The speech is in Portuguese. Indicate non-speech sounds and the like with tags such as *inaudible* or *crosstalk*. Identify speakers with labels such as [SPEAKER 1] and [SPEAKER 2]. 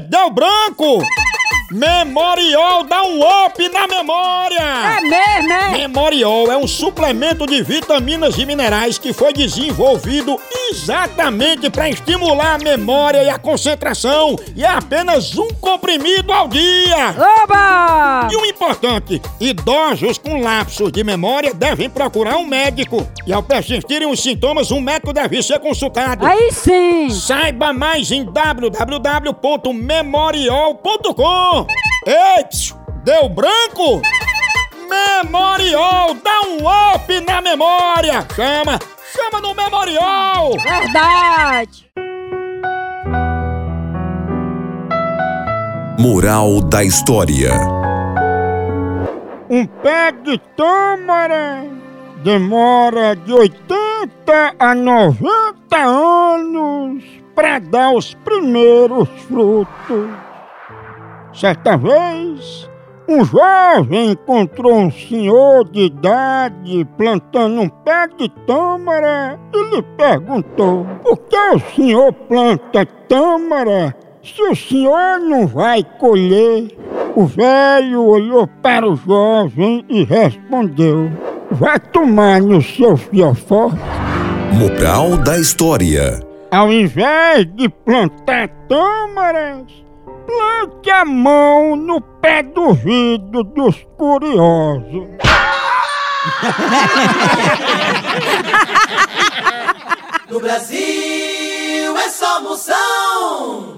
[SPEAKER 1] Deu branco! Memorial dá um up na memória! Memorial é um suplemento de vitaminas e minerais que foi desenvolvido exatamente para estimular a memória e a concentração e é apenas um comprimido ao dia.
[SPEAKER 2] Oba!
[SPEAKER 1] E o importante, idosos com lapsos de memória devem procurar um médico. E ao persistirem os sintomas, um médico deve ser consultado.
[SPEAKER 2] Aí sim!
[SPEAKER 1] Saiba mais em www.memorial.com. Ei, psiu, deu branco? Memorial, dá um up na memória. Chama, chama no Memorial.
[SPEAKER 2] Verdade!
[SPEAKER 3] Moral da história.
[SPEAKER 1] Um pé de tâmara demora de 80 a 90 anos para dar os primeiros frutos. Certa vez, um jovem encontrou um senhor de idade plantando um pé de tâmara e lhe perguntou: Por que o senhor planta tâmara se o senhor não vai colher? O velho olhou para o jovem e respondeu: Vai tomar no seu fiofó.
[SPEAKER 3] Moral da história.
[SPEAKER 1] Ao invés de plantar tâmaras, plante a mão no pé do vidro dos curiosos. *laughs*
[SPEAKER 4] No Brasil é só moção.